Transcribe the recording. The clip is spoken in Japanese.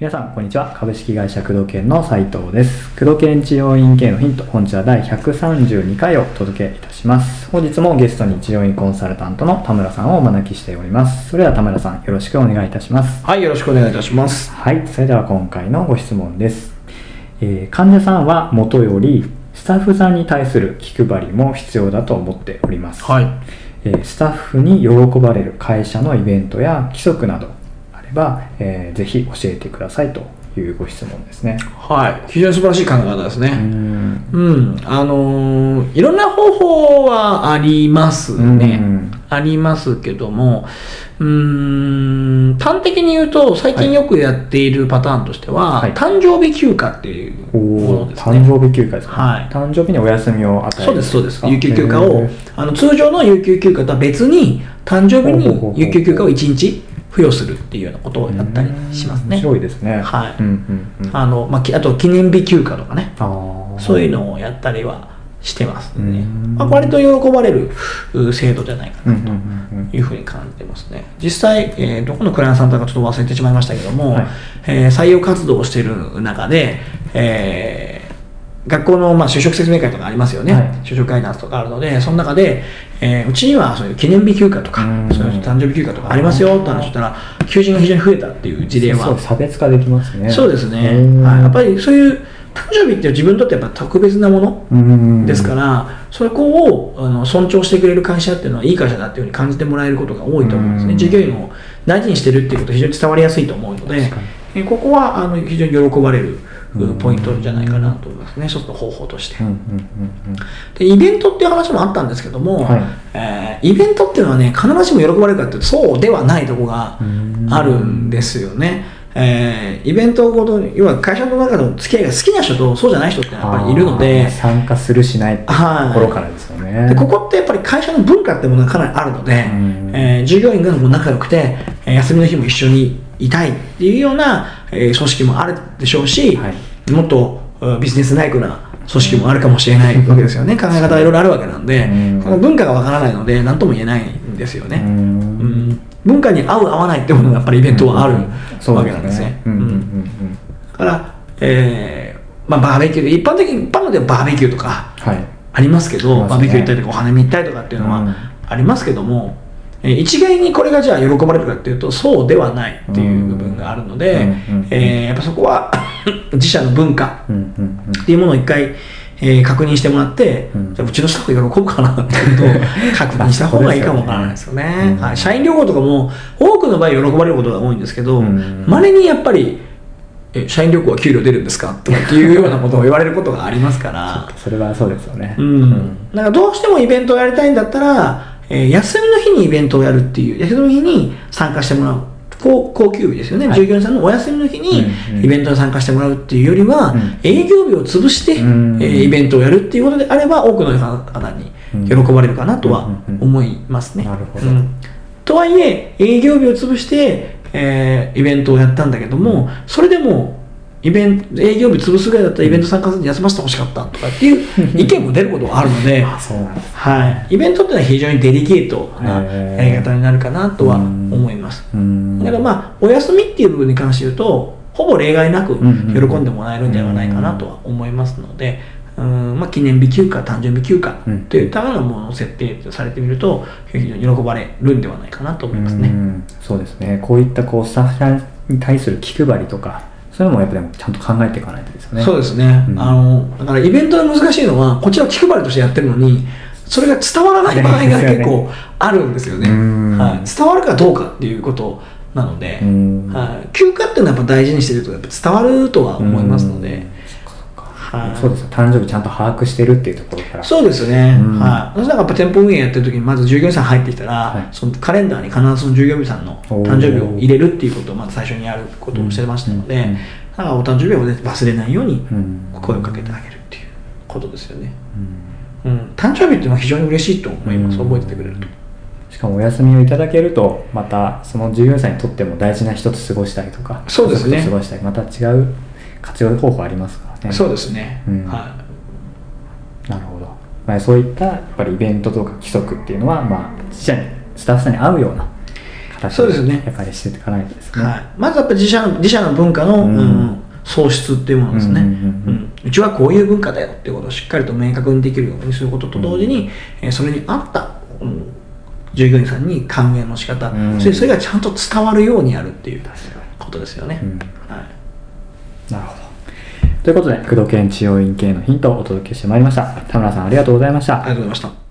皆さんこんにちは。株式会社工藤研の斉藤です。工藤研治療院系のヒント本日は第132回をお届けいたします。本日もゲストに治療院コンサルタントの田村さんをお招きしております。それでは田村さんよろしくお願いいたします。はい、よろしくお願いいたします。はいそれでは今回のご質問です、えー患者さんはもとよりスタッフさんに対する気配りも必要だと思っておりますはい。えースタッフに喜ばれる会社のイベントや規則などあれば、えーぜひ教えてくださいというご質問ですね。はい。非常に素晴らしい考え方ですうね。んうん。あのーいろんな方法はありますね。ありますけども、うーん、端的に言うと、最近よくやっているパターンとしては、はい誕生日休暇っていうおものーですね。誕生日休暇ですか、はい誕生日にお休みを与えるそうです、そうです。か有給休暇へをー、あの通常の有給休暇とは別に、誕生日に有給休暇を1日付与するっていうようなことをやったりしますね面。白いですね。はいああの、まあ、きあと記念日休暇とかね。あそういうのをやったりはしてますね。うん。まあ、割と喜ばれるう制度じゃないかなうんというふうに感じてますね。実際、えーどこのクライアントさんだかちょっと忘れてしまいましたけども、はい。えー採用活動をしている中で、えー学校の、まあ、就職説明会とかありますよね、はい。就職ガイダンスとかあるので、その中で、えーうちにはそういう記念日休暇とかうん、そういう誕生日休暇とかありますよって話したら、求人が非常に増えたっていう事例は。そう差別化できますね。そうですね、はい、やっぱりそういう誕生日って自分にとってやっぱ特別なものうん。ですから、そこをあの尊重してくれる会社っていうのはいい会社だっていうふうに感じてもらえることが多いと思うんですね、うん。従業員を大事にしてるっていうことが非常に伝わりやすいと思うのでえここはあの非常に喜ばれるうんポイントじゃないかなと思いますね、一つの方法として。うんうんうんでイベントっていう話もあったんですけども、はい。えーイベントっていうのはね、必ずしも喜ばれるかっていうと、そうではないところがうん。あるんですよね。えーイベントごとに、要は会社の中の付き合いが好きな人とそうじゃない人ってやっぱりいるので、参加するしないところからですよね。でここってやっぱり会社の文化ってものがかなりあるので、うん。えー従業員が仲良くて、えー休みの日も一緒にいたいっていうような、えー組織もあるでしょうし、はい。もっとうんビジネスライクな組織もあるかもしれないわけですよね。考え方がいろいろあるわけなんでうん、この文化がわからないので何とも言えないんですよね。うんうん文化に合う合わないってものがやっぱりイベントはあるわけなんですね。うんうんうんうん。だから、えーまあ、バーベキューで一般的に一般のではバーベキューとかはい。ありますけどありますね。バーベキュー行ったりとかお花見行ったりとかっていうのうん。はありますけども、えー一概にこれがじゃあ喜ばれるかっていうとそうではないっていう部分があるので、うんうん。えーやっぱそこは 自社の文化うんうんうん。っていうものを一回、えー確認してもらって、うん。じゃあうちのスタッフ喜ぶかなっていうことを 確認した方がいいかもわからないですよね。うん。はい、社員旅行とかも多くの場合喜ばれることが多いんですけどうん。まれ、稀にやっぱりえ社員旅行は給料出るんですかとかっていうようなことを言われることがありますから。それはそうですよね。うん、だからどうしてもイベントをやりたいんだったら、えー休みの日にイベントをやるっていう休みの日に参加してもらう高高級日ですよね、はい。従業員さんのお休みの日にイベントに参加してもらうっていうよりは、うん。営業日を潰して、うん。えーイベントをやるっていうことであれば多くの方に喜ばれるかなとは思いますね。なるほど。うん。とはいえ営業日を潰して、えーイベントをやったんだけどもそれでもイベント営業日潰すぐらいだったらイベント参加せずに休ませてほしかったとかっていう意見も出ることがあるので、あ、そうなんです。はい、イベントっていうのは非常にデリケートなやり方になるかなとは思います。うんだからまあお休みっていう部分に関して言うとほぼ例外なくんうん喜んでもらえるんではないかなとは思いますので、うんまあ、記念日休暇誕生日休暇うんというためのものを設定されてみると非常に喜ばれるんではないかなと思いますね。うんそうですね。こういったこうスタッフさんに対する気配りとか、そういうのもやっぱりちゃんと考えていかないとですよね。そうですね、うん。あのだからイベントの難しいのはこちらは気配りとしてやってるのにそれが伝わらない場合が結構あるんですよね、うん。はい、伝わるかどうかっていうことなので、うん。はい、休暇っていうのはやっぱ大事にしてるとやっぱ伝わるとは思いますので、はい。そうですよ。誕生日ちゃんと把握してるっていうところから。そうですね、うん。はい、私なんかやっぱ店舗運営やってる時にまず従業員さん入ってきたら、はい。そのカレンダーに必ずその従業員さんの誕生日を入れるっていうことをまず最初にやることをしてましたので、うん。うんだからお誕生日を忘れないようにうん。声をかけてあげるっていうことですよね、うん。うん、誕生日っていうのは非常に嬉しいと思います、うん。覚えててくれると。しかもお休みをいただけるとまたその従業員さんにとっても大事な人と過ごしたりとかそうですね。過ごしたりまた違う活用方法ありますからね。そうですね、うん。はなるほど。まあ、そういったやっぱりイベントとか規則っていうのは、まあ、自社にスタッフさんに合うような形そうですね。やっぱりしていかないとですね、はい、まずやっぱり自社の自社の文化の、うん。うん創出っていうものですね、うんうんうんうん。うちはこういう文化だよっていうことをしっかりと明確にできるようにすることと同時に、えーそれに合った、うん従業員さんに還元の仕方、うん。それそれがちゃんと伝わるようにやるっていうことですよね、うん。はいということで工藤研治療院系のヒントをお届けしてまいりました。田村さんありがとうございました。ありがとうございました。